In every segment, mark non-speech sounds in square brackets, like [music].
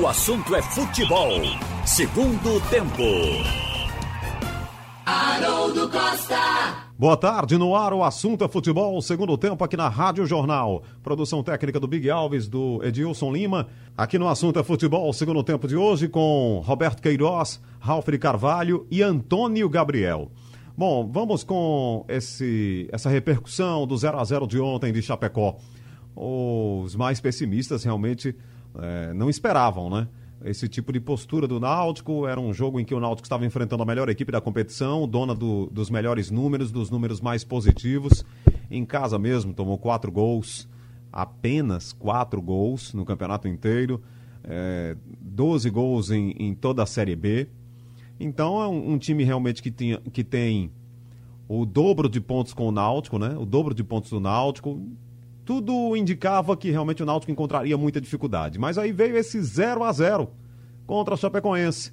O assunto é futebol. Segundo tempo. Haroldo Costa. Boa tarde, no ar o assunto é futebol, segundo tempo aqui na Rádio Jornal. Produção técnica do Big Alves, do Edilson Lima. Aqui no assunto é futebol, segundo tempo de hoje, com Roberto Queiroz, Ralf de Carvalho e Antônio Gabriel. Bom, vamos com esse, essa repercussão do 0 a 0 de ontem de Chapecó. Os mais pessimistas realmente é, não esperavam, né? Esse tipo de postura do Náutico era um jogo em que o Náutico estava enfrentando a melhor equipe da competição, dona do, dos melhores números, dos números mais positivos. Em casa mesmo, tomou quatro gols, apenas quatro gols no campeonato inteiro, é, 12 gols em, em toda a Série B. Então é um, um time realmente que, tinha, que tem o dobro de pontos com o Náutico, né? O dobro de pontos do Náutico tudo indicava que realmente o Náutico encontraria muita dificuldade. Mas aí veio esse 0 a 0 contra a Chapecoense.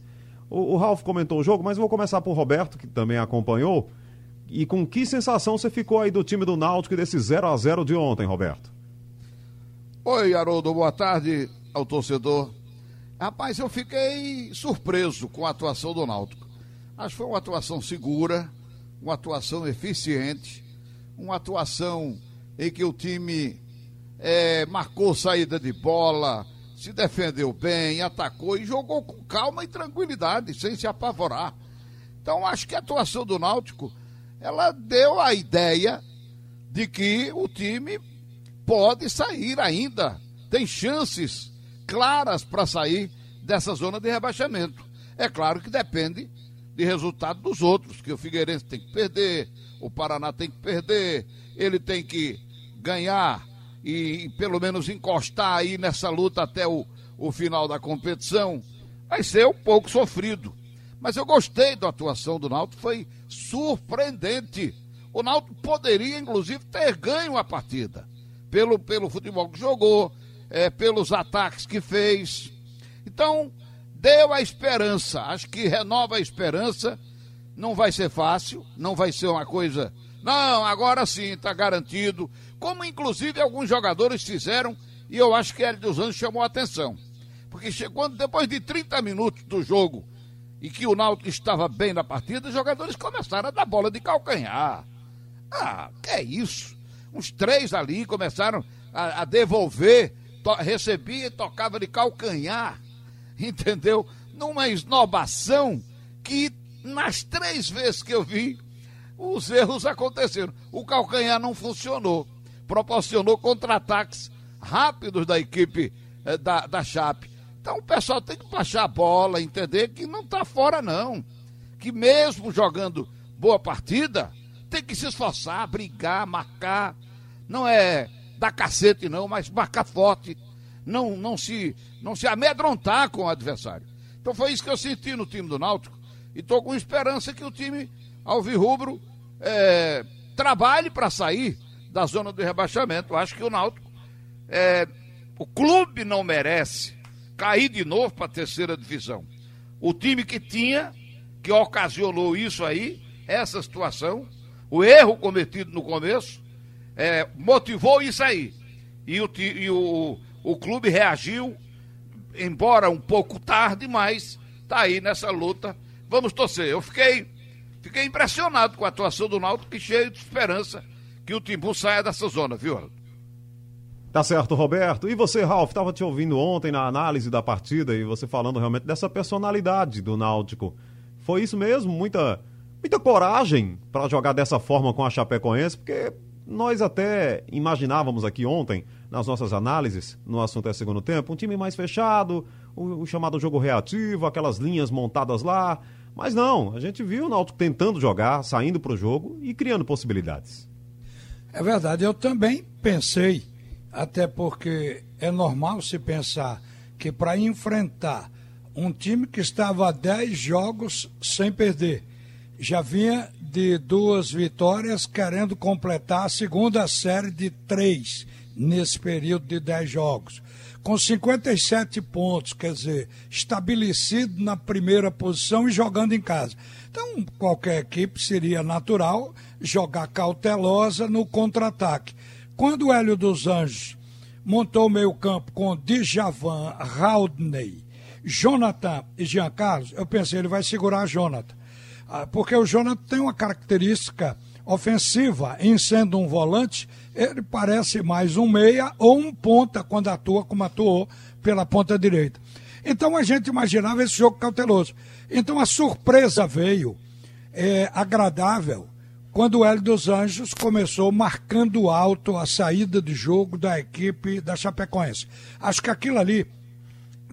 O, o Ralf comentou o jogo, mas eu vou começar por Roberto, que também acompanhou. E com que sensação você ficou aí do time do Náutico e desse 0 a 0 de ontem, Roberto? Oi, Haroldo, boa tarde ao torcedor. Rapaz, eu fiquei surpreso com a atuação do Náutico. Acho que foi uma atuação segura, uma atuação eficiente, uma atuação em que o time é, marcou saída de bola, se defendeu bem, atacou e jogou com calma e tranquilidade, sem se apavorar. Então acho que a atuação do Náutico ela deu a ideia de que o time pode sair ainda, tem chances claras para sair dessa zona de rebaixamento. É claro que depende de resultado dos outros, que o Figueirense tem que perder, o Paraná tem que perder, ele tem que ganhar e, pelo menos encostar aí nessa luta até o, o final da competição, vai ser um pouco sofrido. Mas eu gostei da atuação do Náutico, foi surpreendente. O Náutico poderia, inclusive, ter ganho a partida. Pelo, pelo futebol que jogou, é, pelos ataques que fez. Então, deu a esperança. Acho que renova a esperança. Não vai ser fácil, não vai ser uma coisa. Não, agora sim, está garantido como inclusive alguns jogadores fizeram, e eu acho que Hélio dos Anjos chamou a atenção. Porque quando, depois de 30 minutos do jogo, e que o Náutico estava bem na partida, os jogadores começaram a dar bola de calcanhar. Ah, que é isso? Uns três ali começaram a, a devolver, recebia e tocava de calcanhar, [laughs] entendeu? Numa esnobação que nas três vezes que eu vi, os erros aconteceram. O calcanhar não funcionou proporcionou contra-ataques rápidos da equipe eh, da, da Chape. Então o pessoal tem que baixar a bola, entender que não está fora, não. Que mesmo jogando boa partida, tem que se esforçar, brigar, marcar. Não é dar cacete, não, mas marcar forte. Não, não, se, não se amedrontar com o adversário. Então foi isso que eu senti no time do Náutico. E estou com esperança que o time Alvirrubro é, trabalhe para sair da zona do rebaixamento. Acho que o Náutico, é, o clube não merece cair de novo para a terceira divisão. O time que tinha, que ocasionou isso aí, essa situação, o erro cometido no começo, é, motivou isso aí. E, o, e o, o clube reagiu, embora um pouco tarde, mas está aí nessa luta. Vamos torcer. Eu fiquei, fiquei impressionado com a atuação do Náutico, que cheio de esperança que o Timbu saia dessa zona, viu? Tá certo, Roberto. E você, Ralf, estava te ouvindo ontem na análise da partida e você falando realmente dessa personalidade do Náutico. Foi isso mesmo? Muita, muita coragem para jogar dessa forma com a Chapecoense, porque nós até imaginávamos aqui ontem, nas nossas análises, no assunto é segundo tempo, um time mais fechado, o, o chamado jogo reativo, aquelas linhas montadas lá. Mas não, a gente viu o Náutico tentando jogar, saindo para o jogo e criando possibilidades. É verdade, eu também pensei, até porque é normal se pensar que para enfrentar um time que estava a 10 jogos sem perder, já vinha de duas vitórias, querendo completar a segunda série de três nesse período de 10 jogos. Com 57 pontos, quer dizer, estabelecido na primeira posição e jogando em casa. Então, qualquer equipe seria natural jogar cautelosa no contra-ataque. Quando o Hélio dos Anjos montou o meio campo com Djavan, Haldney Jonathan e Jean Carlos, eu pensei, ele vai segurar Jonathan. Ah, porque o Jonathan tem uma característica ofensiva, em sendo um volante, ele parece mais um meia ou um ponta quando atua como atuou pela ponta direita. Então a gente imaginava esse jogo cauteloso. Então a surpresa veio é, agradável quando o Hélio dos Anjos começou marcando alto a saída de jogo da equipe da Chapecoense. Acho que aquilo ali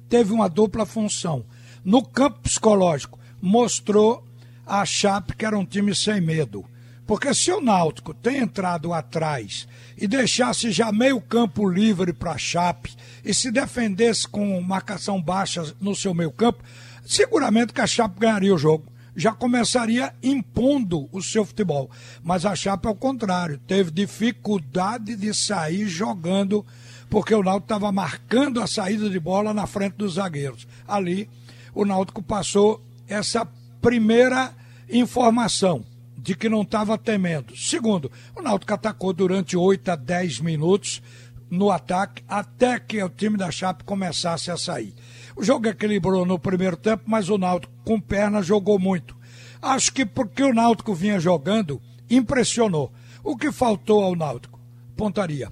teve uma dupla função. No campo psicológico, mostrou a Chape que era um time sem medo. Porque se o Náutico tem entrado atrás e deixasse já meio campo livre para a Chape e se defendesse com marcação baixa no seu meio campo, seguramente que a Chape ganharia o jogo. Já começaria impondo o seu futebol. Mas a Chape, ao contrário, teve dificuldade de sair jogando, porque o Náutico estava marcando a saída de bola na frente dos zagueiros. Ali, o Náutico passou essa primeira informação de que não estava temendo. Segundo, o Náutico atacou durante 8 a 10 minutos no ataque até que o time da Chape começasse a sair. O jogo equilibrou no primeiro tempo, mas o Náutico com perna jogou muito. Acho que porque o Náutico vinha jogando, impressionou. O que faltou ao Náutico? Pontaria.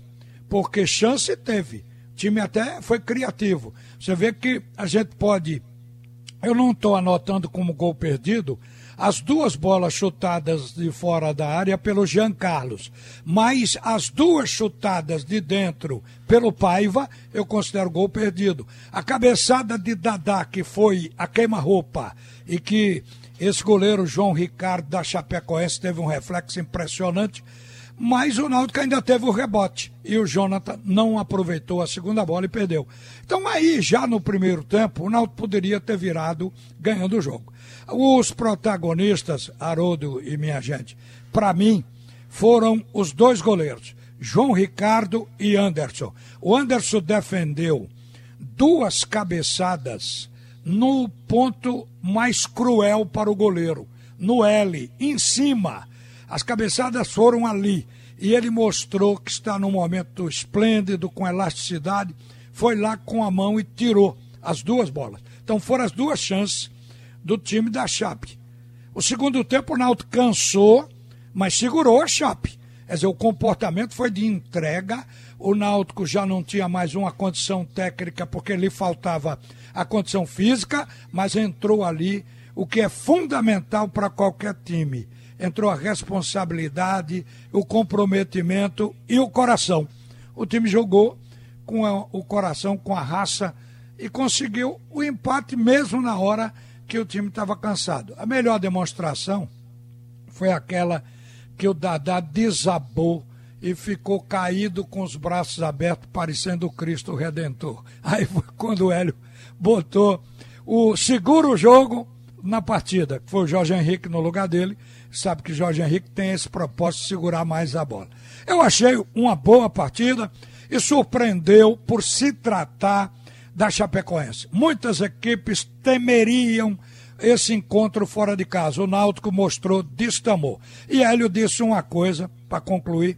Porque chance teve. O time até foi criativo. Você vê que a gente pode. Eu não estou anotando como gol perdido, as duas bolas chutadas de fora da área pelo Jean Carlos, mas as duas chutadas de dentro pelo Paiva, eu considero gol perdido. A cabeçada de Dadá, que foi a queima-roupa, e que esse goleiro João Ricardo da Chapecoense teve um reflexo impressionante, mas o Náutico ainda teve o rebote e o Jonathan não aproveitou a segunda bola e perdeu. Então aí, já no primeiro tempo, o Náutico poderia ter virado ganhando o jogo. Os protagonistas, Haroldo e minha gente, para mim, foram os dois goleiros, João Ricardo e Anderson. O Anderson defendeu duas cabeçadas no ponto mais cruel para o goleiro, no L, em cima. As cabeçadas foram ali e ele mostrou que está num momento esplêndido, com elasticidade. Foi lá com a mão e tirou as duas bolas. Então foram as duas chances do time da Chape. O segundo tempo o Náutico cansou, mas segurou a Chape. Quer dizer, o comportamento foi de entrega. O Náutico já não tinha mais uma condição técnica porque lhe faltava a condição física, mas entrou ali o que é fundamental para qualquer time. Entrou a responsabilidade, o comprometimento e o coração. O time jogou com a, o coração, com a raça e conseguiu o empate mesmo na hora que o time estava cansado. A melhor demonstração foi aquela que o Dadá desabou e ficou caído com os braços abertos, parecendo o Cristo Redentor. Aí foi quando o Hélio botou o segura o jogo na partida, que foi o Jorge Henrique no lugar dele. Sabe que Jorge Henrique tem esse propósito de segurar mais a bola. Eu achei uma boa partida e surpreendeu por se tratar da Chapecoense. Muitas equipes temeriam esse encontro fora de casa. O Náutico mostrou destamor. E Hélio disse uma coisa, para concluir.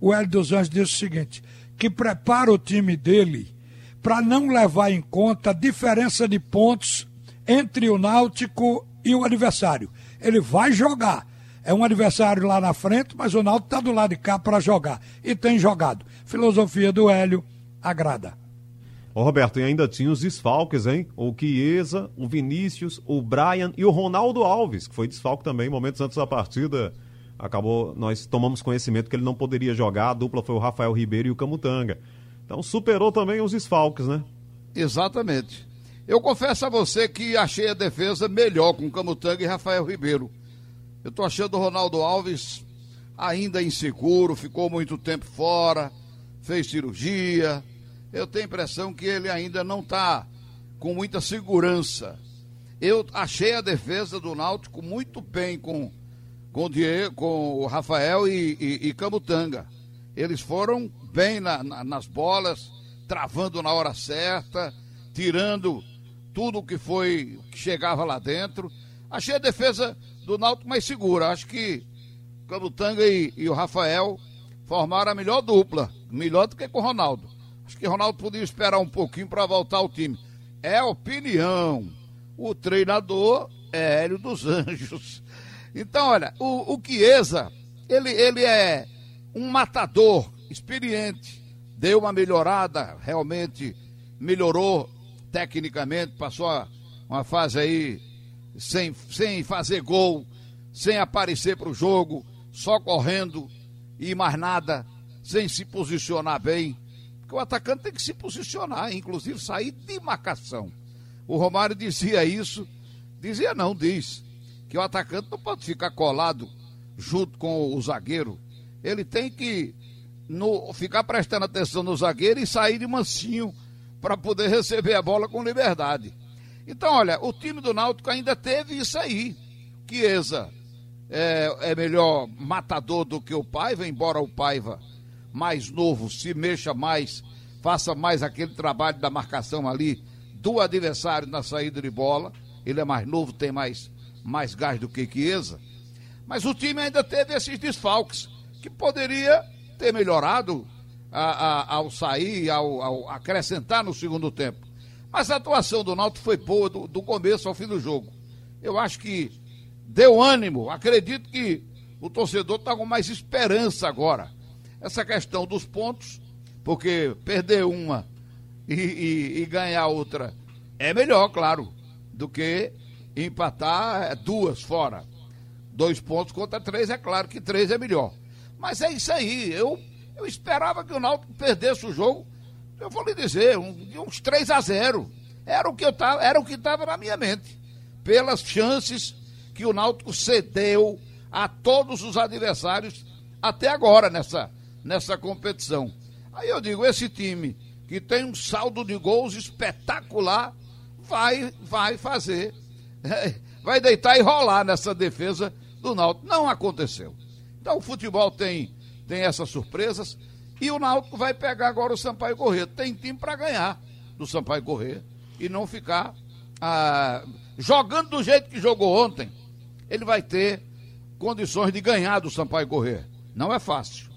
O Hélio dos Anjos disse o seguinte: que prepara o time dele para não levar em conta a diferença de pontos entre o Náutico e o adversário. Ele vai jogar. É um adversário lá na frente, mas o Náutico está do lado de cá para jogar. E tem jogado. Filosofia do Hélio agrada. Ô Roberto, e ainda tinha os desfalques, hein? O Chiesa, o Vinícius, o Brian e o Ronaldo Alves, que foi desfalque também momentos antes da partida. Acabou, nós tomamos conhecimento que ele não poderia jogar, a dupla foi o Rafael Ribeiro e o Camutanga. Então superou também os desfalques, né? Exatamente. Eu confesso a você que achei a defesa melhor com Camutanga e Rafael Ribeiro. Eu tô achando o Ronaldo Alves ainda inseguro, ficou muito tempo fora, fez cirurgia, eu tenho a impressão que ele ainda não está com muita segurança. Eu achei a defesa do Náutico muito bem com, com, o, Diego, com o Rafael e, e, e Camutanga. Eles foram bem na, na, nas bolas, travando na hora certa, tirando tudo que foi que chegava lá dentro. Achei a defesa do Náutico mais segura. Acho que Camutanga e, e o Rafael formaram a melhor dupla, melhor do que com o Ronaldo. Acho que Ronaldo podia esperar um pouquinho para voltar ao time. é opinião. O treinador é Hélio dos Anjos. Então, olha, o, o Chiesa, ele, ele é um matador experiente, deu uma melhorada, realmente melhorou tecnicamente, passou uma fase aí sem, sem fazer gol, sem aparecer para o jogo, só correndo e mais nada, sem se posicionar bem. Porque o atacante tem que se posicionar, inclusive sair de marcação. O Romário dizia isso, dizia não, diz, que o atacante não pode ficar colado junto com o zagueiro. Ele tem que no, ficar prestando atenção no zagueiro e sair de mansinho para poder receber a bola com liberdade. Então, olha, o time do Náutico ainda teve isso aí. Chiesa é, é melhor matador do que o Paiva, embora o Paiva mais novo se mexa mais, faça mais aquele trabalho da marcação ali do adversário na saída de bola. Ele é mais novo, tem mais, mais gás do que Chiesa. Mas o time ainda teve esses desfalques, que poderia ter melhorado a, a, ao sair, ao, ao, acrescentar no segundo tempo. Mas a atuação do Náutico foi boa do, do começo ao fim do jogo. Eu acho que deu ânimo. Acredito que o torcedor está com mais esperança agora. Essa questão dos pontos, porque perder uma e, e, e ganhar outra é melhor, claro, do que empatar duas fora. Dois pontos contra três, é claro que três é melhor. Mas é isso aí. Eu, eu esperava que o Náutico perdesse o jogo eu vou lhe dizer, um, uns 3 a 0. Era o que eu tava, era o que estava na minha mente. Pelas chances que o Náutico cedeu a todos os adversários até agora nessa, nessa competição. Aí eu digo, esse time que tem um saldo de gols espetacular vai vai fazer [laughs] vai deitar e rolar nessa defesa do Náutico. Não aconteceu. Então o futebol tem tem essas surpresas. E o Náutico vai pegar agora o Sampaio Corrêa. Tem time para ganhar do Sampaio Corrêa e não ficar ah, jogando do jeito que jogou ontem. Ele vai ter condições de ganhar do Sampaio Corrêa. Não é fácil.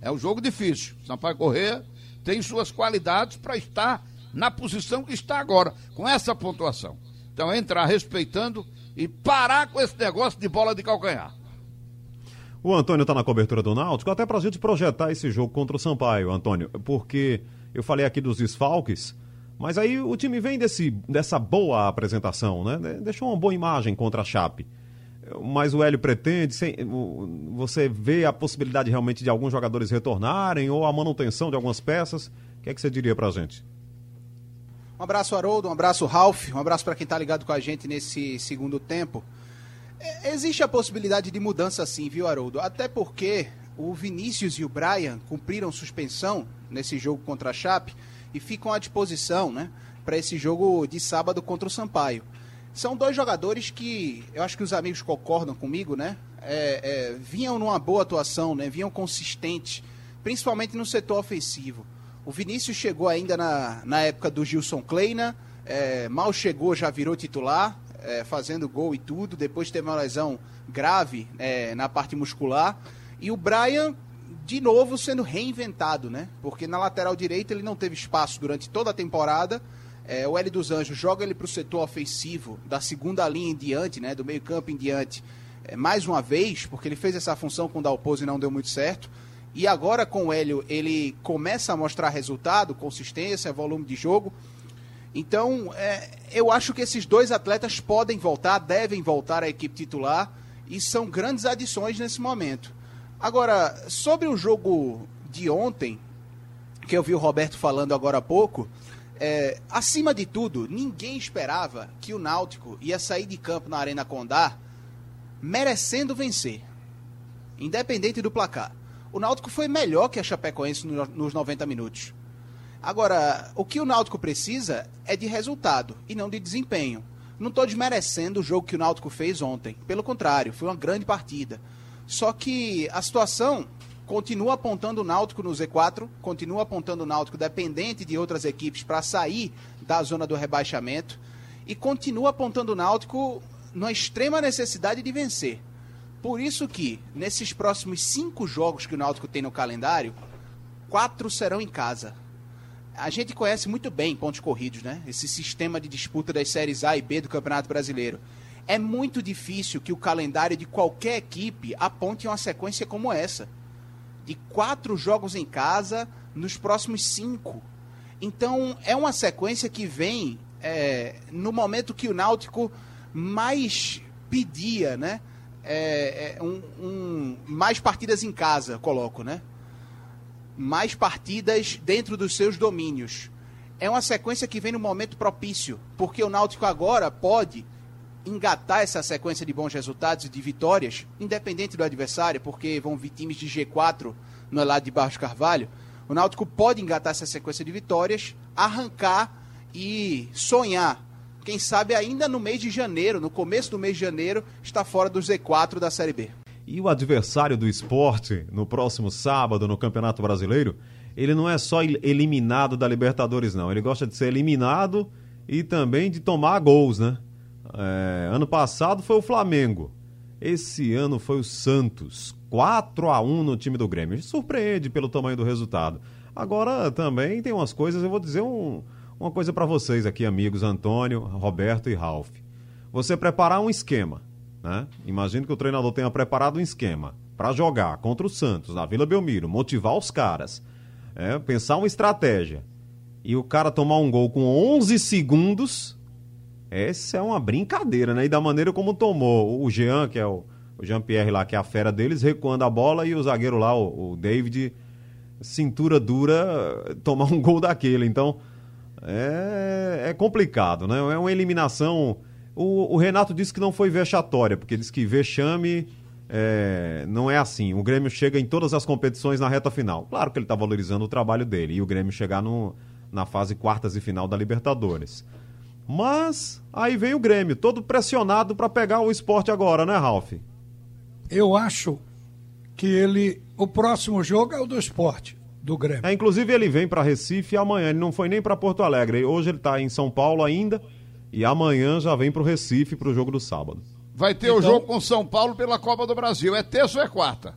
É um jogo difícil. Sampaio Corrêa tem suas qualidades para estar na posição que está agora, com essa pontuação. Então, entrar respeitando e parar com esse negócio de bola de calcanhar. O Antônio está na cobertura do Náutico, até para a gente projetar esse jogo contra o Sampaio, Antônio, porque eu falei aqui dos desfalques, mas aí o time vem desse, dessa boa apresentação, né? Deixou uma boa imagem contra a Chape. Mas o Hélio pretende, você vê a possibilidade realmente de alguns jogadores retornarem ou a manutenção de algumas peças? O que é que você diria para a gente? Um abraço, Haroldo, um abraço, Ralf, um abraço para quem está ligado com a gente nesse segundo tempo. É, existe a possibilidade de mudança sim, viu, Haroldo? Até porque o Vinícius e o Brian cumpriram suspensão nesse jogo contra a Chape e ficam à disposição, né, para esse jogo de sábado contra o Sampaio. São dois jogadores que eu acho que os amigos concordam comigo, né? É, é, vinham numa boa atuação, né? Vinham consistentes, principalmente no setor ofensivo. O Vinícius chegou ainda na, na época do Gilson Kleina, é, mal chegou, já virou titular é, fazendo gol e tudo. Depois teve uma lesão grave é, na parte muscular. E o Brian, de novo, sendo reinventado, né? Porque na lateral direita ele não teve espaço durante toda a temporada. É, o L dos Anjos joga ele para o setor ofensivo, da segunda linha em diante, né? Do meio-campo em diante, é, mais uma vez, porque ele fez essa função com o Dalpozo e não deu muito certo. E agora com o Hélio, ele começa a mostrar resultado, consistência, volume de jogo. Então, é, eu acho que esses dois atletas podem voltar, devem voltar à equipe titular e são grandes adições nesse momento. Agora, sobre o jogo de ontem, que eu vi o Roberto falando agora há pouco, é, acima de tudo, ninguém esperava que o Náutico ia sair de campo na Arena Condá merecendo vencer, independente do placar. O Náutico foi melhor que a Chapecoense nos 90 minutos. Agora, o que o Náutico precisa é de resultado e não de desempenho. Não estou desmerecendo o jogo que o Náutico fez ontem. Pelo contrário, foi uma grande partida. Só que a situação continua apontando o Náutico no Z4, continua apontando o Náutico dependente de outras equipes para sair da zona do rebaixamento e continua apontando o Náutico numa extrema necessidade de vencer. Por isso que, nesses próximos cinco jogos que o Náutico tem no calendário, quatro serão em casa a gente conhece muito bem pontos corridos, né? Esse sistema de disputa das séries A e B do Campeonato Brasileiro. É muito difícil que o calendário de qualquer equipe aponte uma sequência como essa. De quatro jogos em casa nos próximos cinco. Então, é uma sequência que vem é, no momento que o Náutico mais pedia, né? É, é, um, um, mais partidas em casa, coloco, né? Mais partidas dentro dos seus domínios. É uma sequência que vem no momento propício, porque o Náutico agora pode engatar essa sequência de bons resultados e de vitórias, independente do adversário, porque vão vir times de G4 no lado de Barros Carvalho. O Náutico pode engatar essa sequência de vitórias, arrancar e sonhar. Quem sabe ainda no mês de janeiro, no começo do mês de janeiro, está fora do Z4 da Série B. E o adversário do esporte, no próximo sábado, no Campeonato Brasileiro, ele não é só eliminado da Libertadores, não. Ele gosta de ser eliminado e também de tomar gols, né? É, ano passado foi o Flamengo. Esse ano foi o Santos. 4 a 1 no time do Grêmio. Surpreende pelo tamanho do resultado. Agora também tem umas coisas, eu vou dizer um, uma coisa para vocês aqui, amigos Antônio, Roberto e Ralph. Você preparar um esquema, né? Imagino que o treinador tenha preparado um esquema para jogar contra o Santos na Vila Belmiro, motivar os caras, é, pensar uma estratégia e o cara tomar um gol com 11 segundos, essa é uma brincadeira, né? E da maneira como tomou o Jean, que é o o Jean-Pierre lá, que é a fera deles, recuando a bola e o zagueiro lá, o, o David, cintura dura, tomar um gol daquele. Então, é, é complicado, né? É uma eliminação. O, o, Renato disse que não foi vexatória, porque disse que vexame é, não é assim. O Grêmio chega em todas as competições na reta final. Claro que ele está valorizando o trabalho dele e o Grêmio chegar no, na fase quartas e final da Libertadores. Mas aí vem o Grêmio, todo pressionado para pegar o esporte agora, né, Ralf? eu acho que ele. O próximo jogo é o do esporte, do Grêmio. É, inclusive ele vem para Recife amanhã, ele não foi nem para Porto Alegre. Hoje ele está em São Paulo ainda e amanhã já vem para o Recife para o jogo do sábado. Vai ter então, o jogo com São Paulo pela Copa do Brasil. É terça ou é quarta?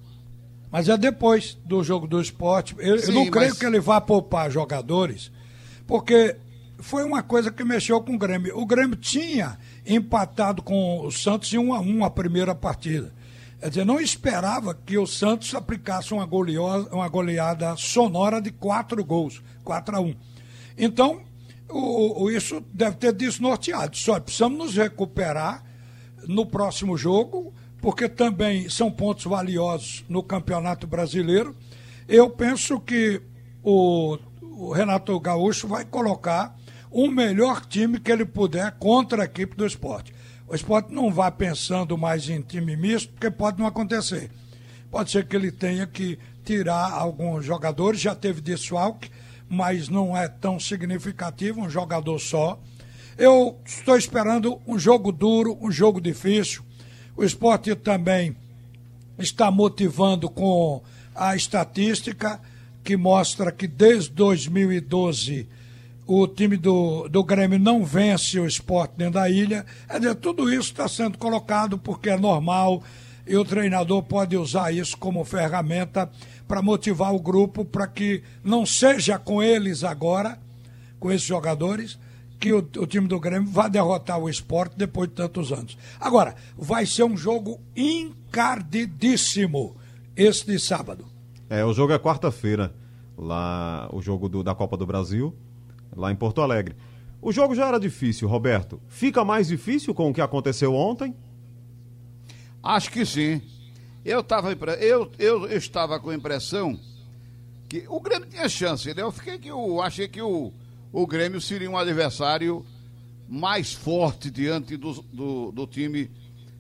Mas é depois do jogo do esporte. Eu, Sim, eu não creio que ele vá poupar jogadores, porque foi uma coisa que mexeu com o Grêmio. O Grêmio tinha empatado com o Santos em 1 a 1 a primeira partida. Quer dizer, não esperava que o Santos aplicasse uma, goleada, uma goleada sonora de quatro gols, 4 a 1. Então, o, o, isso deve ter desnorteado. Só precisamos nos recuperar no próximo jogo, porque também são pontos valiosos no Campeonato Brasileiro. Eu penso que o, o Renato Gaúcho vai colocar o melhor time que ele puder contra a equipe do esporte. O esporte não vá pensando mais em time misto, porque pode não acontecer. Pode ser que ele tenha que tirar alguns jogadores, já teve desfalque, mas não é tão significativo, um jogador só. Eu estou esperando um jogo duro, um jogo difícil. O esporte também está motivando com a estatística que mostra que desde 2012 o time do, do Grêmio não vence o esporte dentro da ilha. É dizer, tudo isso está sendo colocado porque é normal e o treinador pode usar isso como ferramenta para motivar o grupo para que não seja com eles agora, com esses jogadores, que o, o, time do Grêmio vá derrotar o esporte depois de tantos anos. Agora, vai ser um jogo encardidíssimo esse de sábado. É, o jogo é quarta-feira, lá o jogo do, da Copa do Brasil lá em Porto Alegre. O jogo já era difícil, Roberto. Fica mais difícil com o que aconteceu ontem? Acho que sim. Eu, tava, eu, eu, eu estava com a impressão que o Grêmio tinha chance. Né? Eu fiquei que eu achei que o, o Grêmio seria um adversário mais forte diante do, do, do time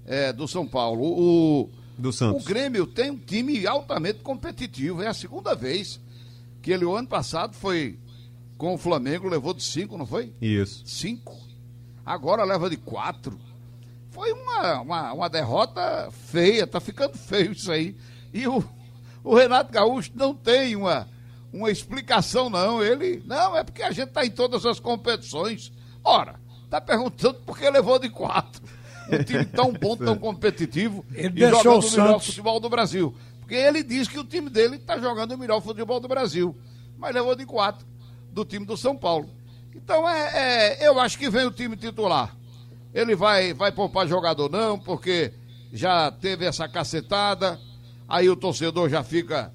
é, do São Paulo. O, do Santos. o Grêmio tem um time altamente competitivo. É a segunda vez que ele, o ano passado, foi com o Flamengo levou de cinco, não foi? Isso. Cinco. Agora leva de quatro. Foi uma, uma, uma derrota feia, tá ficando feio isso aí. E o, o Renato Gaúcho não tem uma, uma explicação, não. Ele, não, é porque a gente tá em todas as competições. Ora, tá perguntando por que levou de quatro. Um time tão [laughs] bom, tão competitivo ele e jogando o melhor futebol do Brasil. Porque ele diz que o time dele está jogando o melhor futebol do Brasil. Mas levou de quatro. do time do São Paulo. Então é, é, eu acho que vem o time titular. Ele vai, vai poupar jogador não, porque já teve essa cacetada, aí o torcedor já fica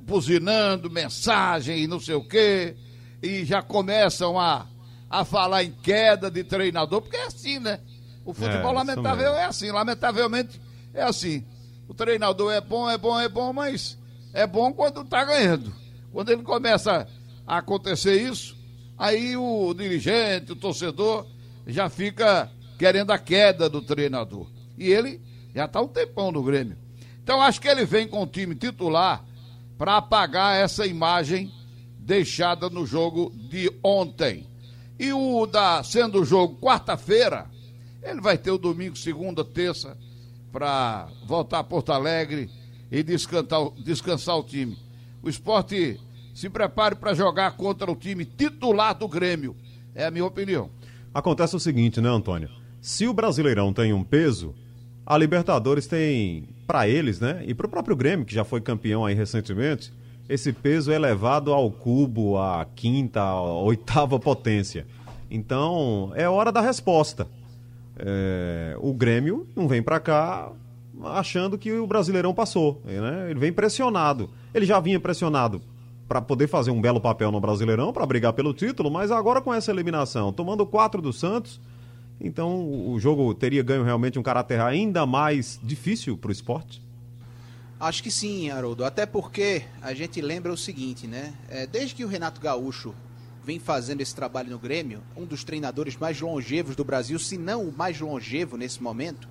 buzinando mensagem e não sei o quê, e já começam a, a falar em queda de treinador, porque é assim, né? O futebol, é, lamentável, é assim, lamentavelmente é assim. O treinador é bom, é bom, é bom, mas é bom quando tá ganhando. Quando ele começa a acontecer isso, aí o dirigente, o torcedor, já fica querendo a queda do treinador. E ele já está um tempão no Grêmio. Então acho que ele vem com o time titular para apagar essa imagem deixada no jogo de ontem. E o da sendo o jogo quarta-feira, ele vai ter o domingo, segunda, terça para voltar a Porto Alegre e descansar, descansar o time. O esporte se prepare para jogar contra o time titular do Grêmio. É a minha opinião. Acontece o seguinte, né, Antônio? Se o Brasileirão tem um peso, a Libertadores tem, para eles, né? E para o próprio Grêmio, que já foi campeão aí recentemente, esse peso é levado ao cubo, à quinta, à oitava potência. Então, é hora da resposta. É, o Grêmio não vem para cá achando que o Brasileirão passou, né? Ele vem pressionado. Ele já vinha pressionado para poder fazer um belo papel no Brasileirão, para brigar pelo título, mas agora com essa eliminação, tomando quatro do Santos, então o jogo teria ganho realmente um caráter ainda mais difícil para o esporte? Acho que sim, Haroldo. Até porque a gente lembra o seguinte, né? É, desde que o Renato Gaúcho vem fazendo esse trabalho no Grêmio, um dos treinadores mais longevos do Brasil, se não o mais longevo nesse momento,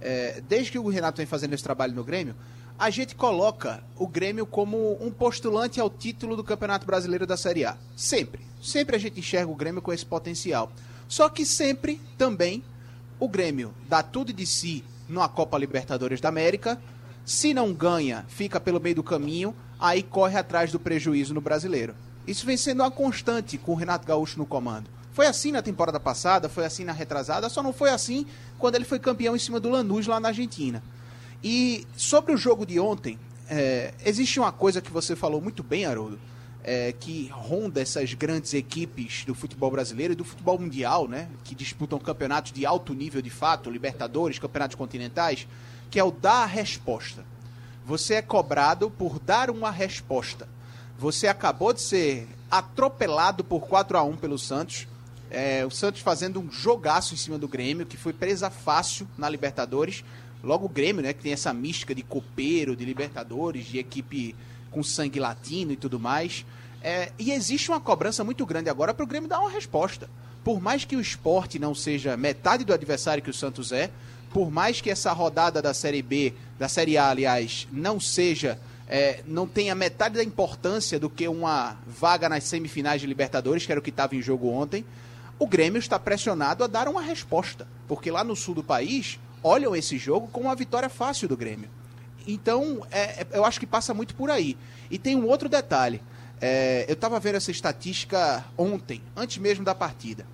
é, desde que o Renato vem fazendo esse trabalho no Grêmio, a gente coloca o Grêmio como um postulante ao título do Campeonato Brasileiro da Série A. Sempre. Sempre a gente enxerga o Grêmio com esse potencial. Só que sempre também o Grêmio dá tudo de si na Copa Libertadores da América. Se não ganha, fica pelo meio do caminho, aí corre atrás do prejuízo no brasileiro. Isso vem sendo uma constante com o Renato Gaúcho no comando. Foi assim na temporada passada, foi assim na retrasada, só não foi assim quando ele foi campeão em cima do Lanús lá na Argentina. E sobre o jogo de ontem, é, existe uma coisa que você falou muito bem, Haroldo, é, que ronda essas grandes equipes do futebol brasileiro e do futebol mundial, né? Que disputam campeonatos de alto nível de fato, Libertadores, campeonatos continentais, que é o dar a resposta. Você é cobrado por dar uma resposta. Você acabou de ser atropelado por 4 a 1 pelo Santos. É, o Santos fazendo um jogaço em cima do Grêmio, que foi presa fácil na Libertadores. Logo o Grêmio, né, que tem essa mística de copeiro, de Libertadores, de equipe com sangue latino e tudo mais. É, e existe uma cobrança muito grande agora para o Grêmio dar uma resposta. Por mais que o esporte não seja metade do adversário que o Santos é, por mais que essa rodada da Série B, da Série A, aliás, não seja, é, não tenha metade da importância do que uma vaga nas semifinais de Libertadores, que era o que estava em jogo ontem, o Grêmio está pressionado a dar uma resposta. Porque lá no sul do país, olham esse jogo como uma vitória fácil do Grêmio. Então, é, é, eu acho que passa muito por aí. E tem um outro detalhe. É, eu estava vendo essa estatística ontem, antes mesmo da partida.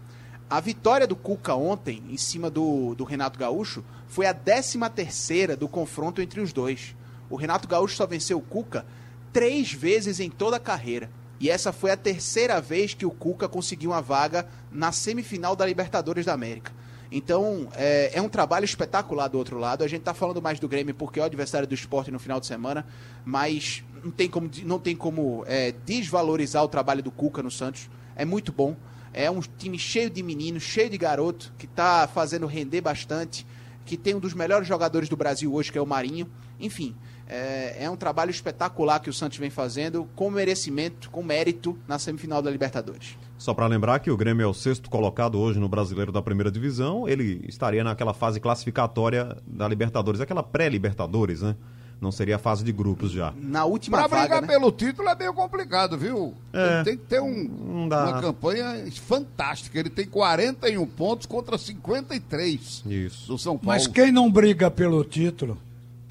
A vitória do Cuca ontem, em cima do, do Renato Gaúcho, foi a 13 terceira do confronto entre os dois. O Renato Gaúcho só venceu o Cuca três vezes em toda a carreira. E essa foi a terceira vez que o Cuca conseguiu uma vaga na semifinal da Libertadores da América. Então, é, é, um trabalho espetacular do outro lado. A gente está falando mais do Grêmio porque é o adversário do esporte no final de semana, mas não tem como, não tem como é, desvalorizar o trabalho do Cuca no Santos. É muito bom. É um time cheio de meninos, cheio de garoto, que está fazendo render bastante, que tem um dos melhores jogadores do Brasil hoje, que é o Marinho. Enfim, é, é, um trabalho espetacular que o Santos vem fazendo, com merecimento, com mérito, na semifinal da Libertadores. Só para lembrar que o Grêmio é o sexto colocado hoje no Brasileiro da Primeira Divisão, ele estaria naquela fase classificatória da Libertadores, aquela pré-Libertadores, né? Não seria a fase de grupos já. Na última pra vaga, brigar né? pelo título é meio complicado, viu? É. Ele tem que ter um, uma campanha fantástica. Ele tem 41 pontos contra 53 Isso. do São Paulo. Mas quem não briga pelo título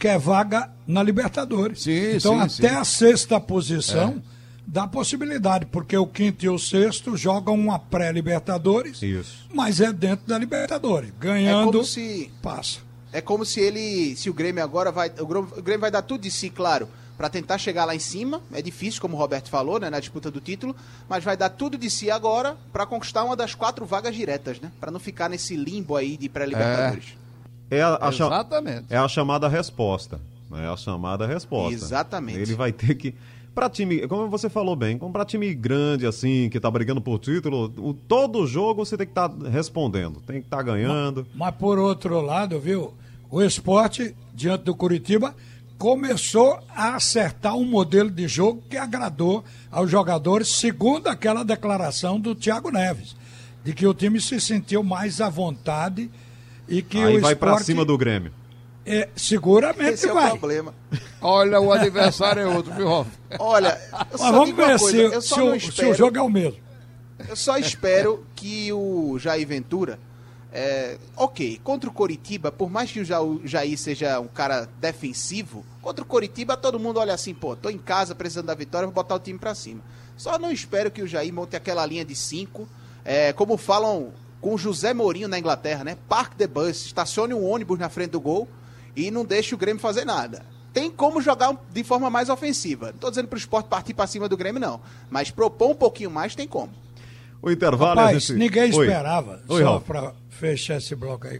quer vaga na Libertadores. Sim, então, sim, até sim. a sexta posição é. dá possibilidade, porque o quinto e o sexto jogam uma pré-Libertadores, Isso. mas é dentro da Libertadores. É Ganhando, como se passa. É como se ele, se o Grêmio agora vai, o Grêmio, o Grêmio vai dar tudo de si, claro, para tentar chegar lá em cima. É difícil, como o Roberto falou, né, na disputa do título, mas vai dar tudo de si agora para conquistar uma das quatro vagas diretas, né? Para não ficar nesse limbo aí de pré-libertadores. É a, a cha- Exatamente. é a chamada resposta. É a chamada resposta. Exatamente. Ele vai ter que. Pra time, como você falou bem, como pra time grande assim, que tá brigando por título, o, todo jogo você tem que estar respondendo, tem que estar ganhando. Mas por outro lado, viu, o esporte, diante do Curitiba, começou a acertar um modelo de jogo que agradou aos jogadores, segundo aquela declaração do Thiago Neves, de que o time se sentiu mais à vontade e que Aí o vai pra esporte, cima do Grêmio. é, seguramente Esse é o vai. problema. Olha, o adversário é outro, viu, Rolf? Olha, eu Mas só vamos ver coisa, se, se o, se o jogo é o mesmo. Eu só espero que o Jair Ventura. é, ok, contra o Coritiba, por mais que o o Jair seja um cara defensivo, contra o Coritiba todo mundo olha assim, pô, tô em casa precisando da vitória, vou botar o time pra cima. Só não espero que o Jair monte aquela linha de cinco, é, como falam com o José Mourinho na Inglaterra, né? Park the bus, estacione um ônibus na frente do gol e não deixe o Grêmio fazer nada. Tem como jogar de forma mais ofensiva. Não tô dizendo pro esporte partir pra cima do Grêmio, não. Mas propor um pouquinho mais tem como. O intervale a Rapaz, gente... ninguém Oi. esperava, Oi, só Ralf. para fechar esse bloco aí.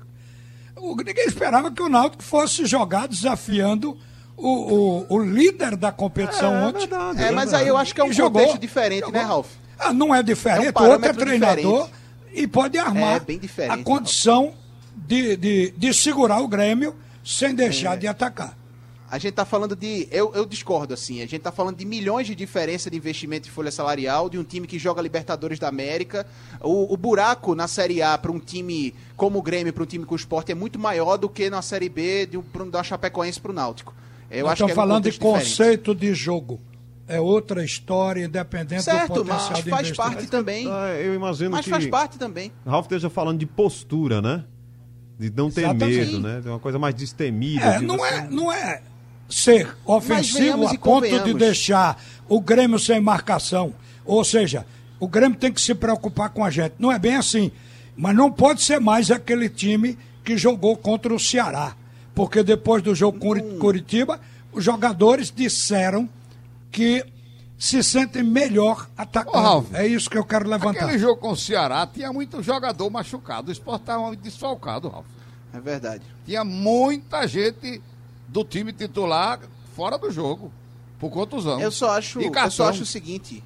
O, ninguém esperava que o Náutico fosse jogar desafiando o, o, o líder da competição É, ontem. verdade, É, mas aí eu acho que é um E jogou. contexto diferente, né, Jogou. Ralf? Ah, não é É diferente, um o outro é parâmetro treinador diferente. E pode armar É, a condição de, de, de segurar o Grêmio sem deixar de atacar. A gente tá falando de. Eu, eu discordo, assim. A gente tá falando de milhões de diferença de investimento em folha salarial, de um time que joga Libertadores da América. O, o buraco na Série A para um time como o Grêmio, para um time com o esporte, é muito maior do que na Série B de um, um- da Chapecoense pro Náutico. Eu Nós acho que é um falando de contexto diferente. conceito de jogo. É outra história, independente do Certo, potencial mas de faz parte também. Ah, eu imagino Mas que faz parte também. Ralf esteja falando de postura, né? De não ter Exatamente. medo, né? De uma coisa mais destemida. É, de não você- é, não é ser ofensivo a ponto de deixar o Grêmio sem marcação. Ou seja, o Grêmio tem que se preocupar com a gente. Não é bem assim. Mas não pode ser mais aquele time que jogou contra o Ceará. Porque depois do jogo com o Hum. Curitiba, os jogadores disseram que se sentem melhor Ô, atacando. Ralf, é isso que eu quero levantar. Aquele jogo com o Ceará tinha muito jogador machucado. O esporte estava desfalcado, Ralf. É verdade. Tinha muita gente do time titular fora do jogo. Por contusão. Eu só acho, E eu só acho o seguinte.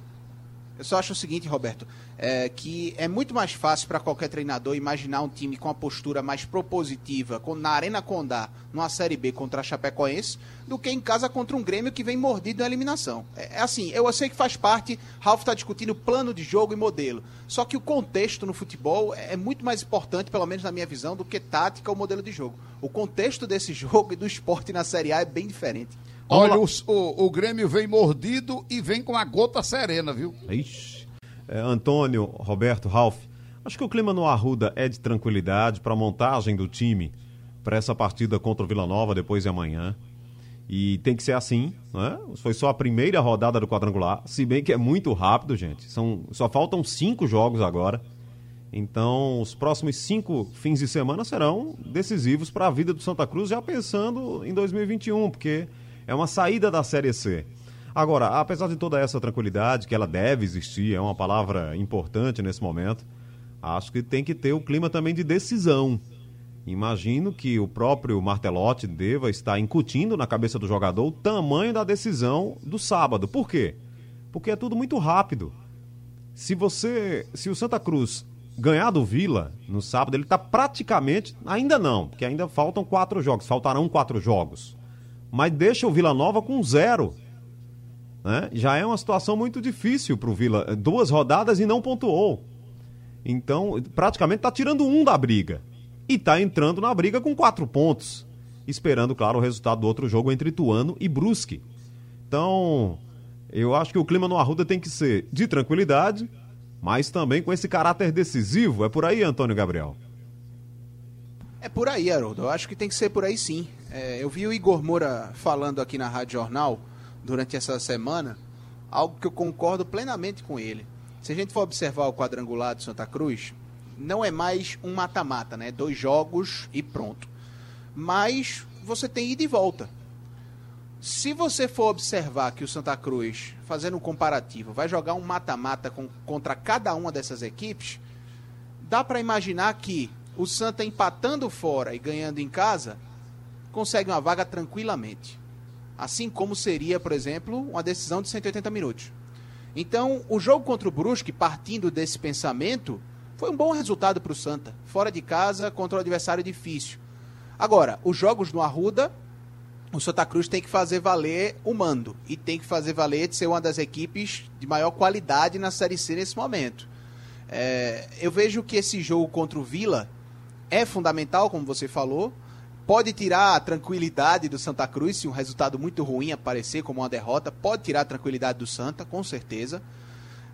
Eu só acho o seguinte, Roberto, é que é muito mais fácil para qualquer treinador imaginar um time com a postura mais propositiva com, na Arena Condá, numa Série B contra a Chapecoense, do que em casa contra um Grêmio que vem mordido na eliminação. É, é assim, eu sei que faz parte, Ralf está discutindo plano de jogo e modelo. Só que o contexto no futebol é muito mais importante, pelo menos na minha visão, do que tática ou modelo de jogo. O contexto desse [laughs] jogo e do esporte na Série A é bem diferente. Olha, o, o, o Grêmio vem mordido e vem com a gota serena, viu? Ixi. É, Antônio, Roberto, Ralf, acho que o clima no Arruda é de tranquilidade para a montagem do time para essa partida contra o Vila Nova depois de amanhã. E tem que ser assim, né? Foi só a primeira rodada do quadrangular, se bem que é muito rápido, gente. São, só faltam cinco jogos agora. Então, os próximos cinco fins de semana serão decisivos para a vida do Santa Cruz, já pensando em 2021, porque é uma saída da Série C. Agora, apesar de toda essa tranquilidade, que ela deve existir, é uma palavra importante nesse momento, acho que tem que ter o clima também de decisão. Imagino que o próprio Martelotti deva estar incutindo na cabeça do jogador o tamanho da decisão do sábado. Por quê? Porque é tudo muito rápido. Se você, se o Santa Cruz ganhar do Vila no sábado, ele está praticamente, ainda não, porque ainda faltam quatro jogos, faltarão quatro jogos. Mas deixa o Vila Nova com zero. Né? Já é uma situação muito difícil para o Vila. Duas rodadas e não pontuou. Então, praticamente está tirando um da briga. E está entrando na briga com quatro pontos. Esperando, claro, o resultado do outro jogo entre Ituano e Brusque. Então, eu acho que o clima no Arruda tem que ser de tranquilidade, mas também com esse caráter decisivo. É por aí, Antônio Gabriel. É por aí, Haroldo. Eu acho que tem que ser por aí sim. É, eu vi o Igor Moura falando aqui na Rádio Jornal durante essa semana, algo que eu concordo plenamente com ele. Se a gente for observar o quadrangular de Santa Cruz, não é mais um mata-mata, né? Dois jogos e pronto. Mas você tem ida e volta. Se você for observar que o Santa Cruz, fazendo um comparativo, vai jogar um mata-mata contra cada uma dessas equipes, dá para imaginar que o Santa empatando fora e ganhando em casa, consegue uma vaga tranquilamente. Assim como seria, por exemplo, uma decisão de 180 minutos. Então, o jogo contra o Brusque, partindo desse pensamento, foi um bom resultado para o Santa. Fora de casa, contra um adversário difícil. Agora, os jogos no Arruda, o Santa Cruz tem que fazer valer o mando. E tem que fazer valer de ser uma das equipes de maior qualidade na Série C nesse momento. É, eu vejo que esse jogo contra o Vila é fundamental, como você falou. Pode tirar a tranquilidade do Santa Cruz se um resultado muito ruim aparecer como uma derrota. Pode tirar a tranquilidade do Santa, com certeza.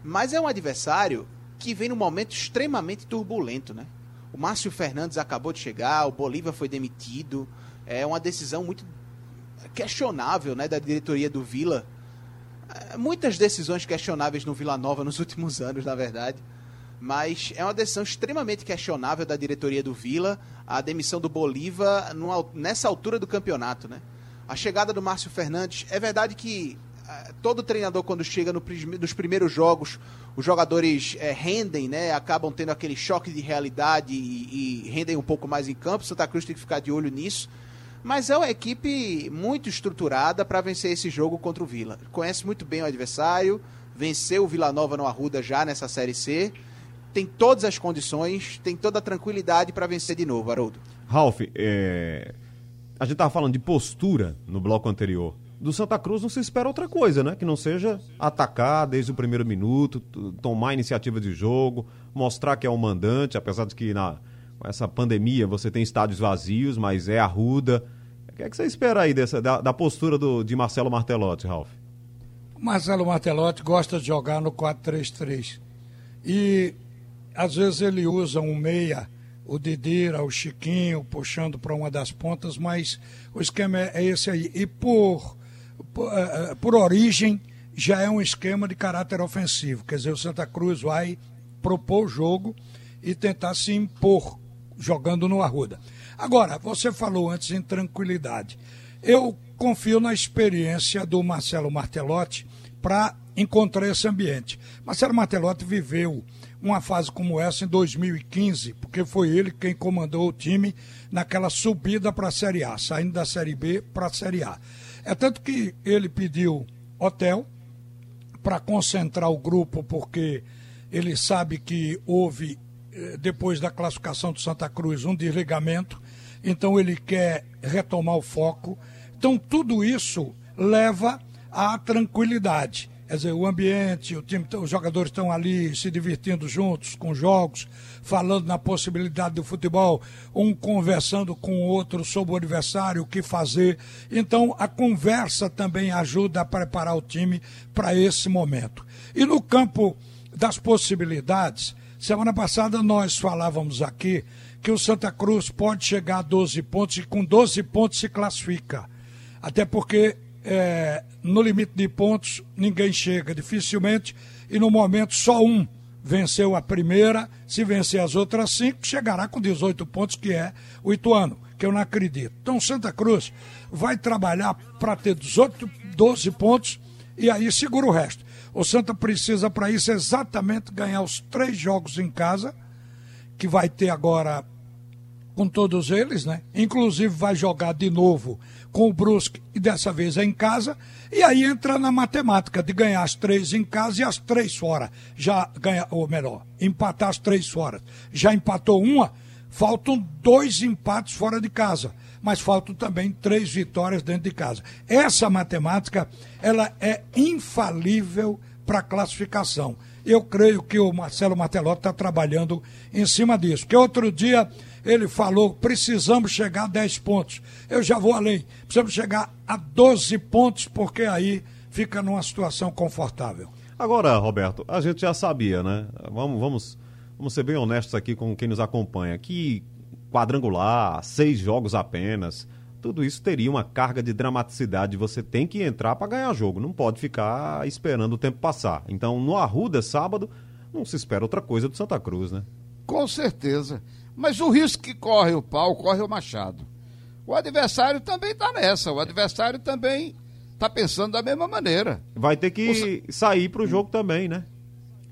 Mas é um adversário que vem num momento extremamente turbulento, né? O Márcio Fernandes acabou de chegar, o Bolívar foi demitido. É uma decisão muito questionável, né, da diretoria do Vila. É, muitas decisões questionáveis no Vila Nova nos últimos [laughs] anos, na verdade. Mas é uma decisão extremamente questionável da diretoria do Vila, a demissão do Bolívar numa, nessa altura do campeonato, né? A chegada do Márcio Fernandes, é verdade que é, todo treinador quando chega no, nos primeiros jogos, os jogadores é, rendem, né? Acabam tendo aquele choque de realidade e, e, rendem um pouco mais em campo. Santa Cruz tem que ficar de olho nisso. Mas é uma equipe muito estruturada para vencer esse jogo contra o Vila. Conhece muito bem o adversário, venceu o Vila Nova no Arruda já nessa Série C tem todas as condições, tem toda a tranquilidade para vencer de novo, Haroldo. Ralf, é... a gente estava falando de postura no bloco anterior. Do Santa Cruz não se espera outra coisa, né? Que não seja atacar desde o primeiro minuto, tomar iniciativa de jogo, mostrar que é o um mandante, apesar de que na com essa pandemia você tem estádios vazios, mas é arruda. O que é que você espera aí dessa, da, da postura do, de Marcelo Martelotti, Ralf? Marcelo Martelotti gosta de jogar no 4-3-3. E às vezes ele usa um meia, o Didira, o Chiquinho, puxando para uma das pontas, mas o esquema é, é esse aí. E por, por, é, é, por origem, já é um esquema de caráter ofensivo. Quer dizer, o Santa Cruz vai propor o jogo e tentar se impor jogando no Arruda. Agora, você falou antes em tranquilidade. Eu confio na experiência do Marcelo Martelotti para encontrar esse ambiente. Marcelo Martelotti viveu uma fase como essa em 2015, porque foi ele quem comandou o time naquela subida para a Série A, saindo da Série B para a Série A. É tanto que ele pediu hotel para concentrar o grupo, porque ele sabe que houve, eh, depois da classificação do Santa Cruz, um desligamento, então ele quer retomar o foco. Então, tudo isso leva à tranquilidade. Quer dizer, o ambiente, o time, os jogadores estão ali se divertindo juntos com jogos, falando na possibilidade do futebol, um conversando com o outro sobre o adversário, o que fazer. Então, a conversa também ajuda a preparar o time para esse momento. E no campo das possibilidades, semana passada nós falávamos aqui que o Santa Cruz pode chegar a 12 pontos e com 12 pontos se classifica. Até porque é, no limite de pontos ninguém chega, dificilmente, e no momento só um venceu a primeira, se vencer as outras cinco, chegará com 18 pontos, que é o Ituano, que eu não acredito. Então Santa Cruz vai trabalhar para ter 18, 12 pontos e aí segura o resto. O Santa precisa para isso exatamente ganhar os três jogos em casa, que vai ter agora com todos eles, né? Inclusive vai jogar de novo com o Brusque e dessa vez é em casa. E aí entra na matemática de ganhar as três em casa e as três fora. Já ganha, ou melhor, empatar as três fora. Já empatou uma, faltam dois empates fora de casa. Mas faltam também três vitórias dentro de casa. Essa matemática, ela é infalível para classificação. Eu creio que o Marcelo Martelotti está trabalhando em cima disso. Que outro dia ele falou: precisamos chegar a 10 pontos. Eu já vou além, precisamos chegar a 12 pontos, porque aí fica numa situação confortável. Agora, Roberto, a gente já sabia, né? Vamos, vamos, vamos ser bem honestos aqui com quem nos acompanha. Que quadrangular, seis jogos apenas, tudo isso teria uma carga de dramaticidade. Você tem que entrar para ganhar jogo, não pode ficar esperando o tempo passar. Então, no Arruda, sábado, não se espera outra coisa do Santa Cruz, né? Com certeza. Mas o risco que corre o pau, corre o machado. O adversário também está nessa. O adversário também tá pensando da mesma maneira. Vai ter que sair pro jogo também, né?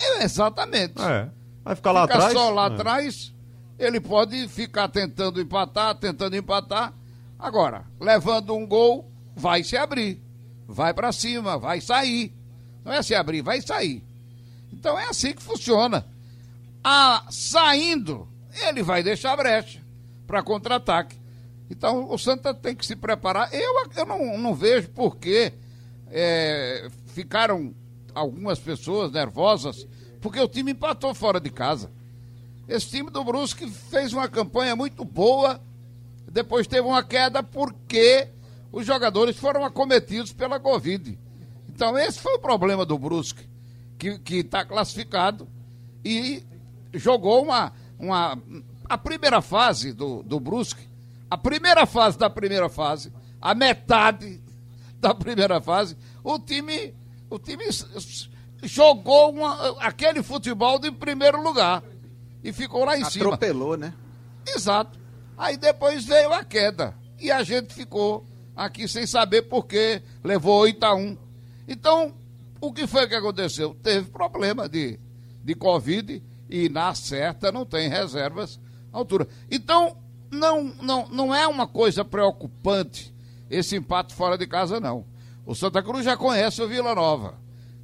É, exatamente. É. Vai ficar lá Fica atrás. só lá É. atrás, ele pode ficar tentando empatar, tentando empatar. Agora, levando um gol, vai se abrir. Vai para cima, vai sair. Não é se abrir, vai sair. Então é assim que funciona. Ah, saindo, ele vai deixar brecha para contra-ataque. Então o Santa tem que se preparar. Eu, eu não, não vejo por que é, ficaram algumas pessoas nervosas, porque o time empatou fora de casa. Esse time do Brusque fez uma campanha muito boa, depois teve uma queda porque os jogadores foram acometidos pela Covid. Então esse foi o problema do Brusque, que está classificado e jogou uma, uma. A primeira fase do, do Brusque, a primeira fase da primeira fase, a metade da primeira fase, o time, o time jogou uma- aquele futebol de primeiro lugar e ficou lá em cima. Atropelou, né? Exato. Aí depois veio a queda. E a gente ficou aqui sem saber por que levou 8 a 1. Então, o que foi que aconteceu? Teve problema de, de Covid e na certa não tem reservas à altura. Então, não, não, não é uma coisa preocupante esse empate fora de casa, não. O Santa Cruz já conhece o Vila Nova.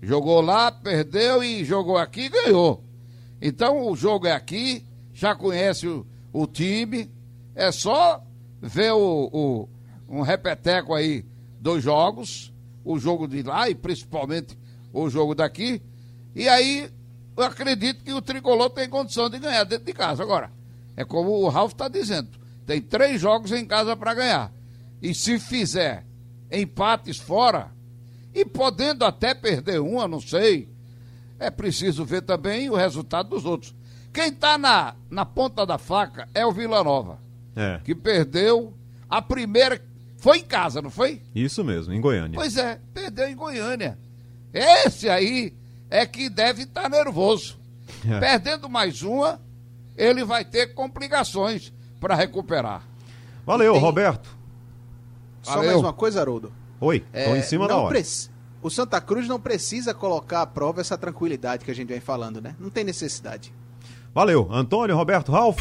Jogou lá, perdeu e jogou aqui e ganhou. Então o jogo é aqui, já conhece o, o time, é só ver o, o- um repeteco aí dos jogos, o jogo de lá e principalmente o jogo daqui. E aí eu acredito que o tricolor tem condição de ganhar dentro de casa. Agora, é como o Ralf está dizendo: tem três jogos em casa para ganhar. E se fizer empates fora, e podendo até perder um, eu não sei, é preciso ver também o resultado dos outros. Quem está na, na ponta da faca é o Vila Nova, É, que perdeu a primeira. Foi em casa, não foi? isso mesmo, em Goiânia. Pois é, perdeu em Goiânia. Esse aí é que deve estar nervoso. É. Perdendo mais uma, ele vai ter complicações para recuperar. Valeu, Tem- Roberto. Só Valeu. mais uma coisa, Haroldo. Oi, tô em cima da É, não hora. preci- O Santa Cruz não precisa colocar à prova essa tranquilidade que a gente vem falando, né? Não tem necessidade. Valeu, Antônio, Roberto, Ralf.